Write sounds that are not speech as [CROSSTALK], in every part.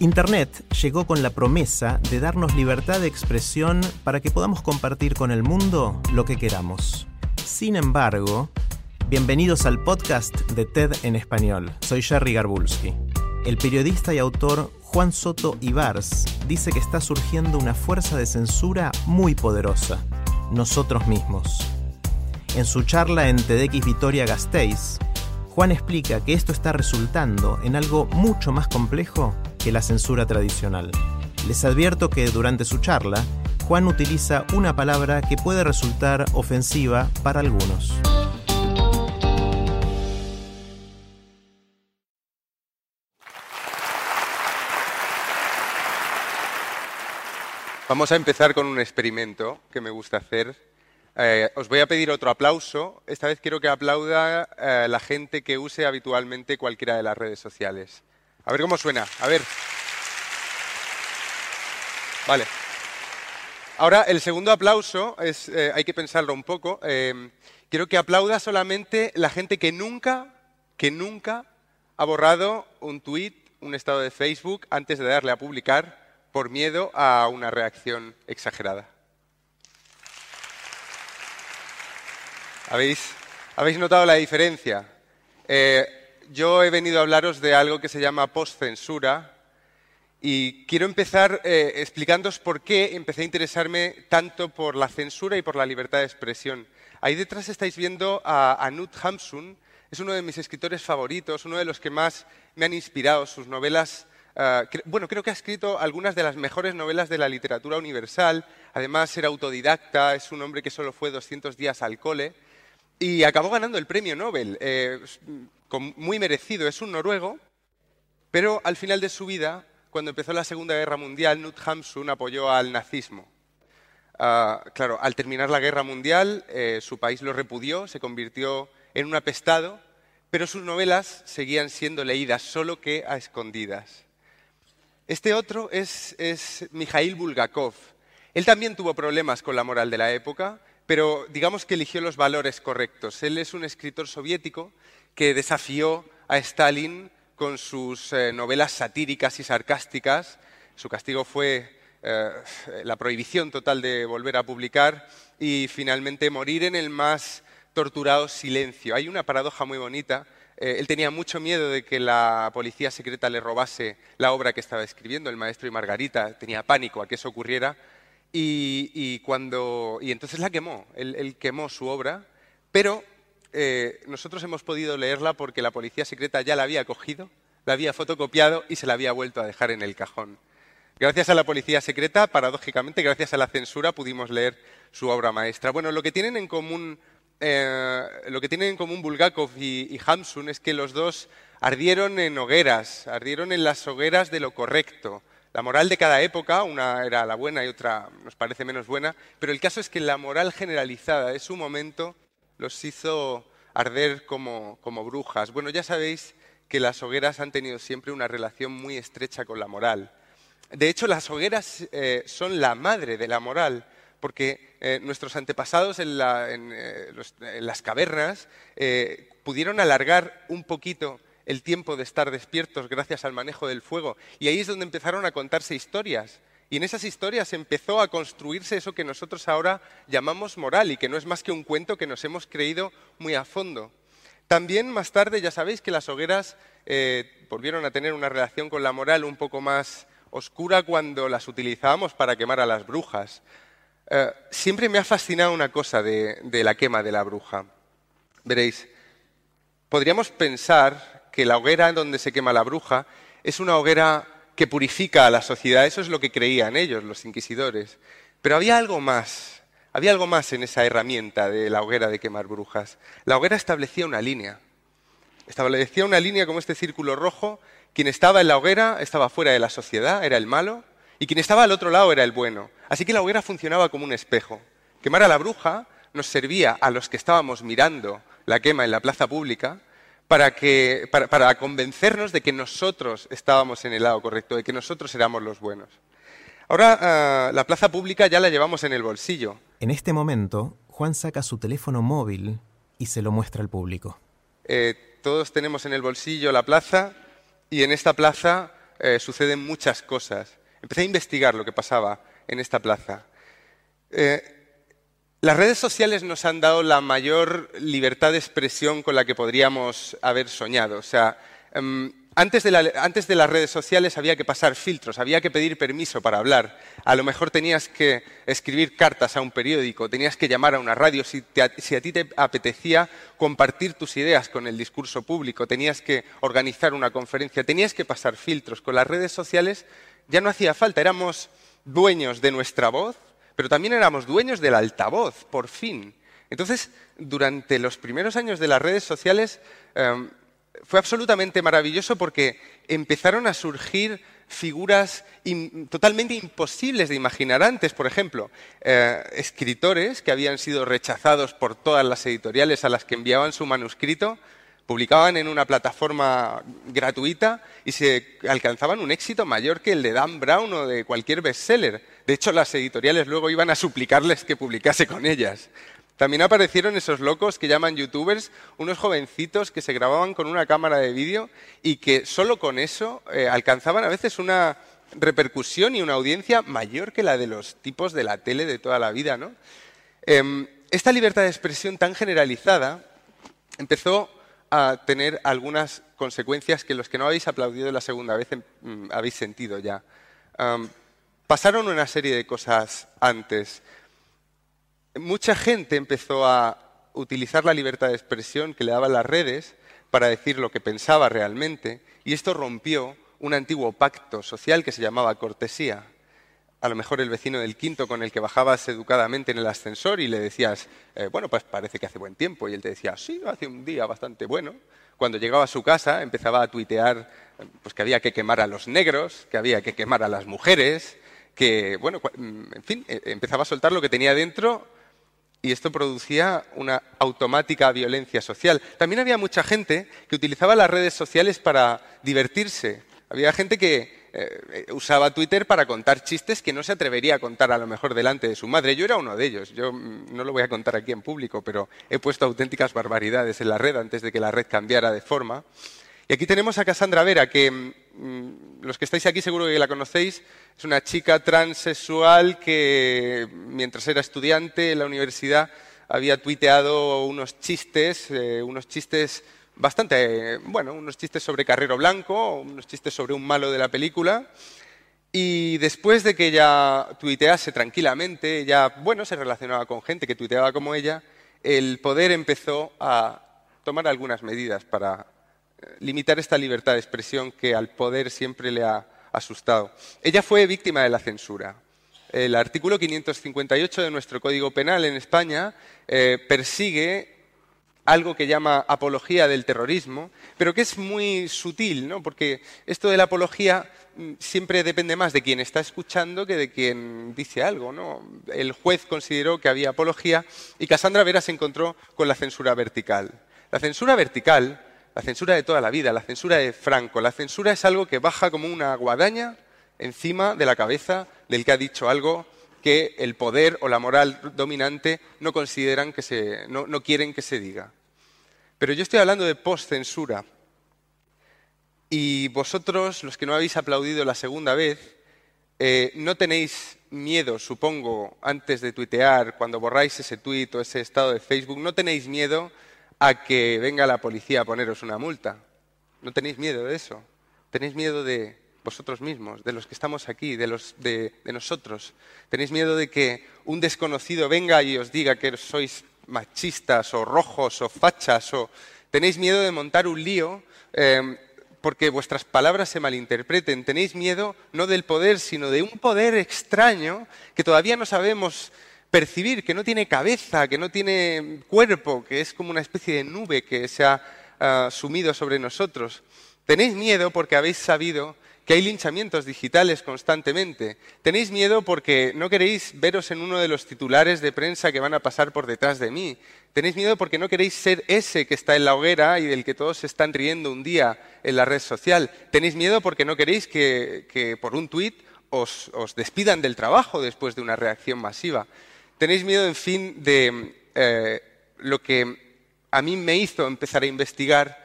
Internet llegó con la promesa de darnos libertad de expresión para que podamos compartir con el mundo lo que queramos. Sin embargo, bienvenidos al podcast de TED en español. Soy Jerry Garbulski. El periodista y autor Juan Soto Ibars dice que está surgiendo una fuerza de censura muy poderosa, nosotros mismos. En su charla en TEDx Vitoria Gasteiz, Juan explica que esto está resultando en algo mucho más complejo que la censura tradicional. Les advierto que durante su charla, Juan utiliza una palabra que puede resultar ofensiva para algunos. Vamos a empezar con un experimento que me gusta hacer. Eh, os voy a pedir otro aplauso. Esta vez quiero que aplauda eh, la gente que use habitualmente cualquiera de las redes sociales. A ver cómo suena. A ver. Vale. Ahora, el segundo aplauso es, eh, hay que pensarlo un poco. Eh, quiero que aplauda solamente la gente que nunca, que nunca ha borrado un tweet, un estado de Facebook antes de darle a publicar por miedo a una reacción exagerada. ¿Habéis, ¿habéis notado la diferencia? Eh, yo he venido a hablaros de algo que se llama postcensura y quiero empezar eh, por qué empecé a interesarme tanto por la censura y por la libertad de expresión. Ahí detrás estáis viendo a Anut Hamsun, es uno de mis escritores favoritos, uno de los que más me han inspirado. Sus novelas Uh, bueno, creo que ha escrito algunas de las mejores novelas de la literatura universal. Además, era autodidacta, es un hombre que solo fue 200 días al cole y acabó ganando el premio Nobel, eh, muy merecido. Es un noruego, pero al final de su vida, cuando empezó la Segunda Guerra Mundial, Knut Hamsun apoyó al nazismo. Uh, claro, al terminar la Guerra Mundial, eh, su país lo repudió, se convirtió en un apestado, pero sus novelas seguían siendo leídas, solo que a escondidas. Este otro es, es Mikhail Bulgakov. Él también tuvo problemas con la moral de la época, pero digamos que eligió los valores correctos. Él es un escritor soviético que desafió a Stalin con sus eh, novelas satíricas y sarcásticas. Su castigo fue eh, la prohibición total de volver a publicar y finalmente morir en el más torturado silencio. Hay una paradoja muy bonita eh, él tenía mucho miedo de que la policía secreta le robase la obra que estaba escribiendo, El Maestro y Margarita. Tenía pánico a que eso ocurriera. Y, cuando, y entonces la quemó. Él, quemó su obra, pero eh, nosotros hemos podido leerla porque la policía secreta ya la había cogido, la había fotocopiado y se la había vuelto a dejar en el cajón. Gracias a la policía secreta, paradójicamente, gracias a la censura, pudimos leer su obra maestra. Bueno, lo que tienen en común eh, lo que tienen en común Bulgakov y, Hamsun es que los dos ardieron en hogueras, ardieron en las hogueras de lo correcto. La moral de cada época, una era la buena y otra nos parece menos buena, pero el caso es que la moral generalizada de su momento los hizo arder como, brujas. Bueno, ya sabéis que las hogueras han tenido siempre una relación muy estrecha con la moral. De hecho, las hogueras eh, son la madre de la moral porque eh, nuestros antepasados en, eh, las cavernas pudieron alargar un poquito el tiempo de estar despiertos gracias al manejo del fuego. Y ahí es donde empezaron a contarse historias. Y en esas historias empezó a construirse eso que nosotros ahora llamamos moral y que no es más que un cuento que nos hemos creído muy a fondo. También más tarde ya sabéis que las hogueras volvieron a tener una relación con la moral un poco más oscura cuando las utilizábamos para quemar a las brujas. Eh, siempre me ha fascinado una cosa de, la quema de la bruja. Veréis, podríamos pensar que la hoguera donde se quema la bruja es una hoguera que purifica a la sociedad. Eso es lo que creían ellos, los inquisidores. Pero había algo más. Había algo más en esa herramienta de la hoguera de quemar brujas. La hoguera establecía una línea. Establecía una línea como este círculo rojo. Quien estaba en la hoguera estaba fuera de la sociedad, era el malo, y quien estaba al otro lado era el bueno. Así que la hoguera funcionaba como un espejo. Quemar a la bruja nos servía a los que estábamos mirando la quema en la plaza pública para, para convencernos de que nosotros estábamos en el lado correcto, de que nosotros éramos los buenos. Ahora ah, la plaza pública ya la llevamos en el bolsillo. En este momento, Juan saca su teléfono móvil y se lo muestra al público. Eh, todos tenemos en el bolsillo la plaza y en esta plaza eh, suceden muchas cosas. Empecé a investigar lo que pasaba en esta plaza. Eh, las redes sociales nos han dado la mayor libertad de expresión con la que podríamos haber soñado. O sea, em, antes de, las redes sociales había que pasar filtros, había que pedir permiso para hablar. A lo mejor tenías que escribir cartas a un periódico, tenías que llamar a una radio si, si, a ti te apetecía compartir tus ideas con el discurso público, tenías que organizar una conferencia, tenías que pasar filtros. Con las redes sociales ya no hacía falta, éramos dueños de nuestra voz, pero también éramos dueños del altavoz, por fin. Entonces, durante los primeros años de las redes sociales, em, fue absolutamente maravilloso porque empezaron a surgir figuras totalmente imposibles de imaginar antes. Por ejemplo, eh, escritores que habían sido rechazados por todas las editoriales a las que enviaban su manuscrito, publicaban en una plataforma gratuita y se alcanzaban un éxito mayor que el de Dan Brown o de cualquier bestseller. De hecho, las editoriales luego iban a suplicarles que publicase con ellas. También aparecieron esos locos que llaman youtubers, unos jovencitos que se grababan con una cámara de vídeo y que solo con eso eh, alcanzaban a veces una repercusión y una audiencia mayor que la de los tipos de la tele de toda la vida. Em, esta libertad de expresión tan generalizada empezó a tener algunas consecuencias que los que no habéis aplaudido la segunda vez em, mm, habéis sentido ya. pasaron una serie de cosas antes mucha gente empezó a utilizar la libertad de expresión que le daban las redes para decir lo que pensaba realmente, y esto rompió un antiguo pacto social que se llamaba cortesía. A lo mejor el vecino del quinto con el que bajabas educadamente en el ascensor y le decías, eh, bueno, pues parece que hace buen tiempo, y él te decía, sí, hace un día bastante bueno. Cuando llegaba a su casa empezaba a tuitear pues, que había que quemar a los negros, que había que quemar a las mujeres, que, bueno, en fin, e, empezaba a soltar lo que tenía dentro y esto producía una automática violencia social. También había mucha gente que utilizaba las redes sociales para divertirse. Había gente que eh, usaba Twitter para contar chistes que no se atrevería a contar a lo mejor delante de su madre. Yo era uno de ellos. Yo mm, no lo voy a contar aquí en público, pero he puesto auténticas barbaridades en la red antes de que la red cambiara de forma. Y aquí tenemos a Cassandra Vera, que mm, los que estáis aquí seguro que la conocéis. Es una chica transexual que mientras era estudiante en la universidad había tuiteado unos chistes, eh, unos chistes bastante, bueno, unos chistes sobre Carrero Blanco, unos chistes sobre un malo de la película. Y después de que ella tuitease tranquilamente, ella, bueno, se relacionaba con gente que tuiteaba como ella, el poder empezó a tomar algunas medidas para limitar esta libertad de expresión que al poder siempre le ha asustado. Ella fue víctima de la censura. El artículo 558 de nuestro Código Penal en España eh, persigue algo que llama apología del terrorismo, pero que es muy sutil, ¿no? porque esto de la apología mm, siempre depende más de quien está escuchando que de quien dice algo. ¿no? El juez consideró que había apología y Cassandra Vera se encontró con la censura vertical. La censura vertical la censura de toda la vida, la censura de Franco. La censura es algo que baja como una guadaña encima de la cabeza del que ha dicho algo que el poder o la moral dominante no consideran que se, no, quieren que se diga. Pero yo estoy hablando de postcensura. Y vosotros, los que no habéis aplaudido la segunda vez, eh, no tenéis miedo, supongo, antes de tuitear, cuando borráis ese tuit o ese estado de Facebook, no tenéis miedo a que venga la policía a poneros una multa. ¿No tenéis miedo de eso? ¿Tenéis miedo de vosotros mismos, de los que estamos aquí, de, los, de, nosotros? ¿Tenéis miedo de que un desconocido venga y os diga que sois machistas o rojos o fachas? O... ¿Tenéis miedo de montar un lío em, porque vuestras palabras se malinterpreten? ¿Tenéis miedo no del poder, sino de un poder extraño que todavía no sabemos percibir que no tiene cabeza, que no tiene cuerpo, que es como una especie de nube que se ha ah, sumido sobre nosotros. Tenéis miedo porque habéis sabido que hay linchamientos digitales constantemente. Tenéis miedo porque no queréis veros en uno de los titulares de prensa que van a pasar por detrás de mí. Tenéis miedo porque no queréis ser ese que está en la hoguera y del que todos se están riendo un día en la red social. Tenéis miedo porque no queréis que, por un tuit os, despidan del trabajo después de una reacción masiva. Tenéis miedo, en fin, de eh, lo que a mí me hizo empezar a investigar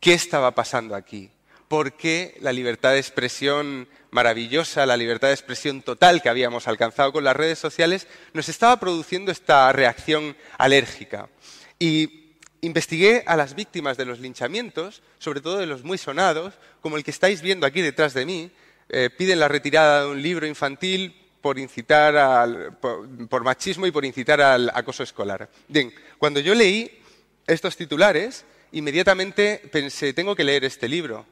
qué estaba pasando aquí por qué la libertad de expresión maravillosa, la libertad de expresión total que habíamos alcanzado con las redes sociales, nos estaba produciendo esta reacción alérgica. Y investigué a las víctimas de los linchamientos, sobre todo de los muy sonados, como el que estáis viendo aquí detrás de mí, eh, piden la retirada de un libro infantil por incitar al, por machismo y por incitar al acoso escolar. Bien, cuando yo leí estos titulares, inmediatamente pensé, tengo que leer este libro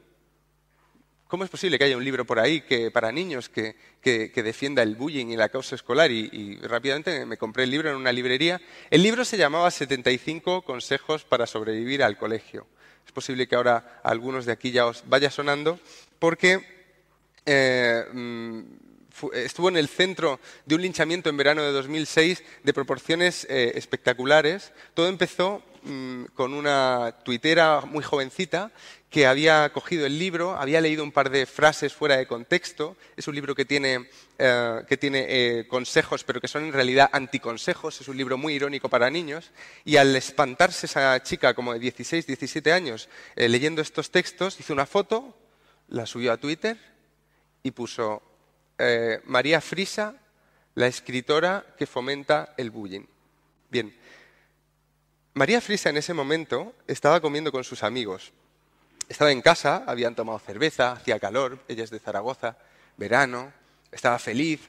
¿Cómo es posible que haya un libro por ahí que, para niños que, defienda el bullying y la causa escolar? Y, rápidamente me compré el libro en una librería. El libro se llamaba 75 consejos para sobrevivir al colegio. Es posible que ahora algunos de aquí ya os vaya sonando porque eh, mm, estuvo en el centro de un linchamiento en verano de 2006 de proporciones eh, espectaculares. Todo empezó mm, con una tuitera muy jovencita que había cogido el libro, había leído un par de frases fuera de contexto. Es un libro que tiene, eh, que tiene eh, consejos, pero que son en realidad anticonsejos. Es un libro muy irónico para niños. Y al espantarse esa chica como de 16, 17 años eh, leyendo estos textos, hizo una foto, la subió a Twitter y puso María Frisa, la escritora que fomenta el bullying. Bien, María Frisa en ese momento estaba comiendo con sus amigos estaba en casa, habían tomado cerveza, hacía calor, ella es de Zaragoza, verano, estaba feliz,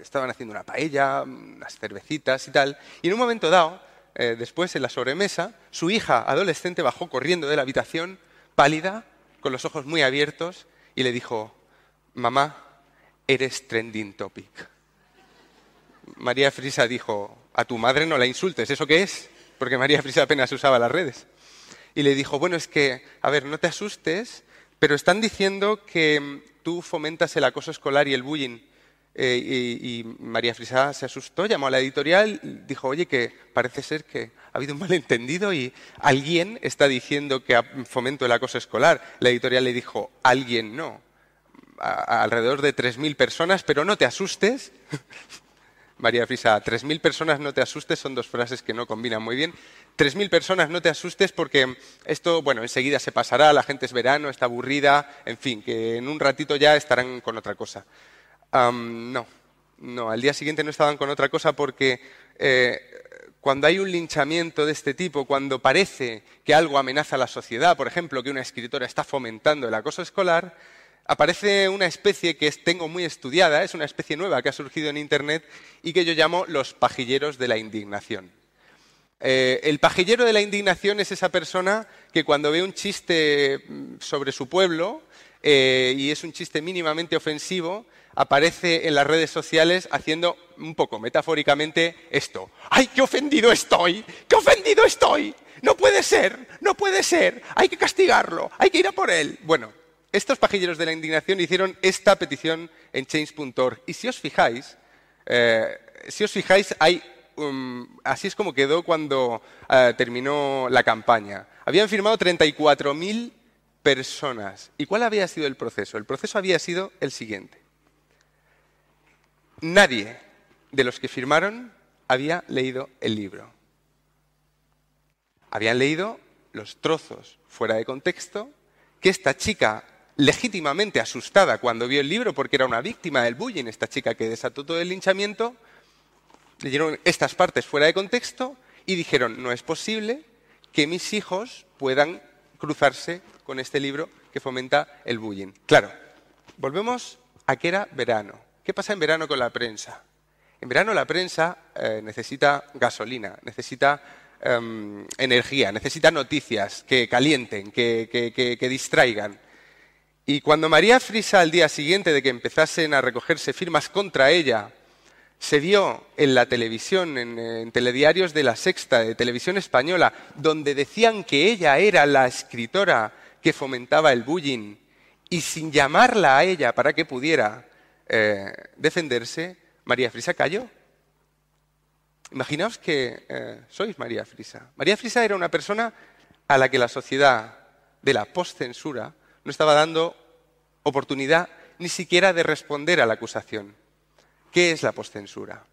estaban haciendo una paella, unas cervecitas y tal. Y en un momento dado, eh, después en la sobremesa, su hija adolescente bajó corriendo de la habitación, pálida, con los ojos muy abiertos, y le dijo, mamá, eres trending topic. María Frisa dijo, a tu madre no la insultes, ¿eso qué es? Porque María Frisa apenas usaba las redes y le dijo, bueno, es que, a ver, no te asustes, pero están diciendo que mm, tú fomentas el acoso escolar y el bullying. Eh, y, María Frisa se asustó, llamó a la editorial, dijo, oye, que parece ser que ha habido un malentendido y alguien está diciendo que fomento el acoso escolar. La editorial le dijo, alguien no. alrededor de 3.000 personas, pero no te asustes. [LAUGHS] María Frisa, 3.000 personas no te asustes son dos frases que no combinan muy bien. 3.000 personas, no te asustes porque esto, bueno, enseguida se pasará, la gente es verano, está aburrida, en fin, que en un ratito ya estarán con otra cosa. no, no, al día siguiente no estaban con otra cosa porque eh, cuando hay un linchamiento de este tipo, cuando parece que algo amenaza a la sociedad, por ejemplo, que una escritora está fomentando el acoso escolar, aparece una especie que tengo muy estudiada, es una especie nueva que ha surgido en Internet y que yo llamo los pajilleros de la indignación. Eh, el pajillero de la indignación es esa persona que cuando ve un chiste mm, sobre su pueblo eh, y es un chiste mínimamente ofensivo, aparece en las redes sociales haciendo un poco metafóricamente esto. ¡Ay, qué ofendido estoy! ¡Qué ofendido estoy! No puede ser, no puede ser, hay que castigarlo, hay que ir a por él. Bueno, estos pajilleros de la indignación hicieron esta petición en change.org y si os fijáis, eh, si os fijáis, hay Um, así es como quedó cuando eh, terminó la campaña. Habían firmado 34.000 personas. ¿Y cuál había sido el proceso? El proceso había sido el siguiente. Nadie de los que firmaron había leído el libro. Habían leído los trozos fuera de contexto que esta chica legítimamente asustada cuando vio el libro porque era una víctima del bullying, esta chica que desató todo el linchamiento, leyeron estas partes fuera de contexto y dijeron, no es posible que mis hijos puedan cruzarse con este libro que fomenta el bullying. Claro, volvemos a que era verano. ¿Qué pasa en verano con la prensa? En verano la prensa eh, necesita gasolina, necesita em, energía, necesita noticias que calienten, que, que distraigan. Y cuando María Frisa, al día siguiente de que empezasen a recogerse firmas contra ella, se vio en la televisión, en, telediarios de la Sexta, de televisión española, donde decían que ella era la escritora que fomentaba el bullying, y sin llamarla a ella para que pudiera eh, defenderse, María Frisa cayó. Imaginaos que eh, sois María Frisa. María Frisa era una persona a la que la sociedad de la postcensura no estaba dando oportunidad ni siquiera de responder a la acusación. ¿Qué es la postcensura?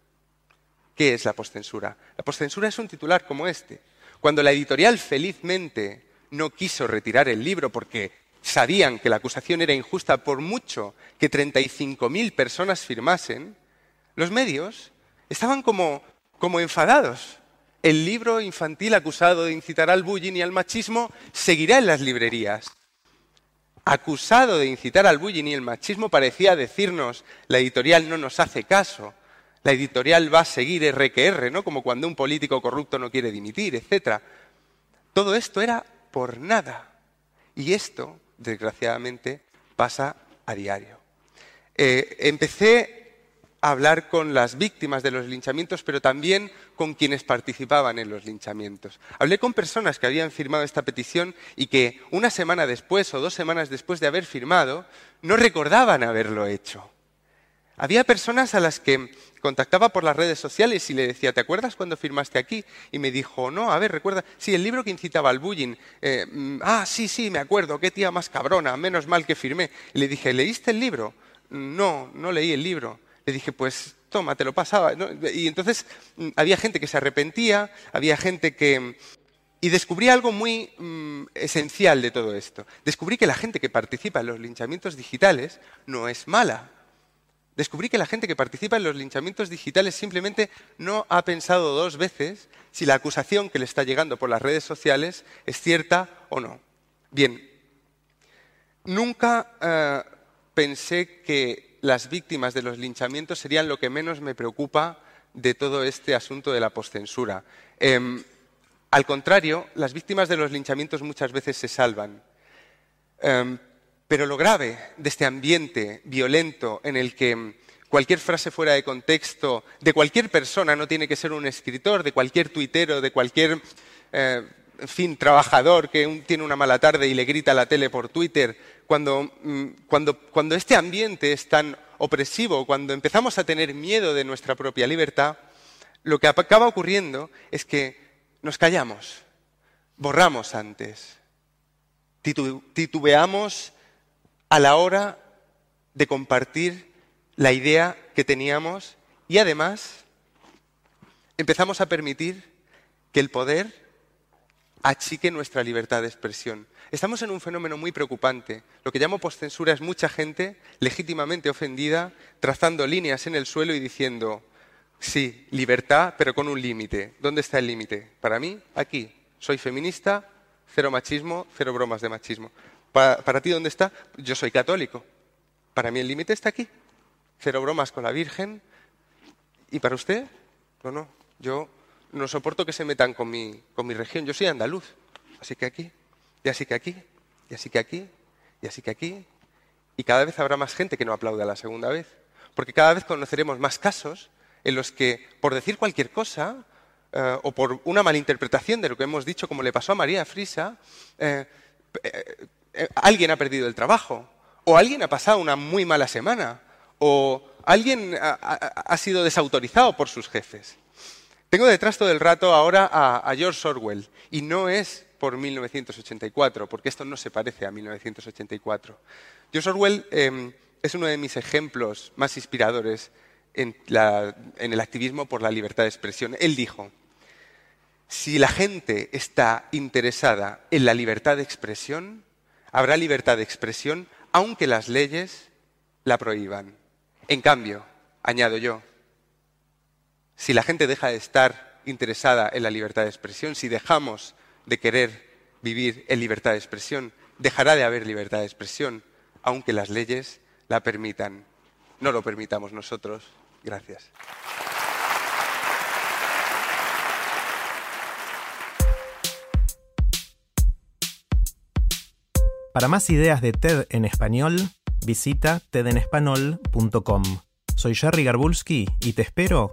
¿Qué es la postcensura? La postcensura es un titular como este. Cuando la editorial felizmente no quiso retirar el libro porque sabían que la acusación era injusta por mucho que 35.000 personas firmasen, los medios estaban como, como enfadados. El libro infantil acusado de incitar al bullying y al machismo seguirá en las librerías acusado de incitar al bullying y el machismo, parecía decirnos, la editorial no nos hace caso, la editorial va a seguir R que R, ¿no? Como cuando un político corrupto no quiere dimitir, etc. Todo esto era por nada. Y esto, desgraciadamente, pasa a diario. Eh, empecé hablar con las víctimas de los linchamientos, pero también con quienes participaban en los linchamientos. Hablé con personas que habían firmado esta petición y que una semana después o dos semanas después de haber firmado no recordaban haberlo hecho. Había personas a las que contactaba por las redes sociales y le decía, ¿te acuerdas cuando firmaste aquí? Y me dijo, no, a ver, recuerda, sí, el libro que incitaba al bullying. Eh, mm, ah, sí, sí, me acuerdo, qué tía más cabrona, menos mal que firmé. Le dije, ¿leíste el libro? No, no leí el libro le dije, pues toma, te lo pasaba. Y entonces mm, había gente que se arrepentía, había gente que... Y descubrí algo muy mm, esencial de todo esto. Descubrí que la gente que participa en los linchamientos digitales no es mala. Descubrí que la gente que participa en los linchamientos digitales simplemente no ha pensado dos veces si la acusación que le está llegando por las redes sociales es cierta o no. Bien, nunca eh, pensé que las víctimas de los linchamientos serían lo que menos me preocupa de todo este asunto de la postcensura. Em, al contrario, las víctimas de los linchamientos muchas veces se salvan. Em, pero lo grave de este ambiente violento en el que cualquier frase fuera de contexto de cualquier persona, no tiene que ser un escritor, de cualquier tuitero, de cualquier eh, en fin, trabajador que tiene una mala tarde y le grita a la tele por Twitter, mm, cuando, este ambiente es tan opresivo, cuando empezamos a tener miedo de nuestra propia libertad, lo que acaba ocurriendo es que nos callamos, borramos antes, titubeamos a la hora de compartir la idea que teníamos y además empezamos a permitir que el poder achique nuestra libertad de expresión. Estamos en un fenómeno muy preocupante. Lo que llamo postcensura es mucha gente legítimamente ofendida, trazando líneas en el suelo y diciendo, sí, libertad, pero con un límite. ¿Dónde está el límite? Para mí, aquí. Soy feminista, cero machismo, cero bromas de machismo. Para, ti, ¿dónde está? Yo soy católico. Para mí el límite está aquí. Cero bromas con la Virgen. ¿Y para usted? No, no. Yo no soporto que se metan con mi, con mi región. Yo soy andaluz, así que aquí, y así que aquí, y así que aquí, y así que aquí. Y cada vez habrá más gente que no aplaude la segunda vez. Porque cada vez conoceremos más casos en los que, por decir cualquier cosa, eh, o por una malinterpretación de lo que hemos dicho, como le pasó a María Frisa, eh, eh, alguien ha perdido el trabajo, o alguien ha pasado una muy mala semana, o alguien ha sido desautorizado por sus jefes. Tengo detrás todo el rato ahora a, George Orwell, y no es por 1984, porque esto no se parece a 1984. George Orwell em, es uno de mis ejemplos más inspiradores en, el activismo por la libertad de expresión. Él dijo, si la gente está interesada en la libertad de expresión, habrá libertad de expresión aunque las leyes la prohíban. En cambio, añado yo, si la gente deja de estar interesada en la libertad de expresión, si dejamos de querer vivir en libertad de expresión, dejará de haber libertad de expresión, aunque las leyes la permitan. No lo permitamos nosotros. Gracias. Para más ideas de TED en español, visita tedenespanol.com. Soy Jerry Garbulski y te espero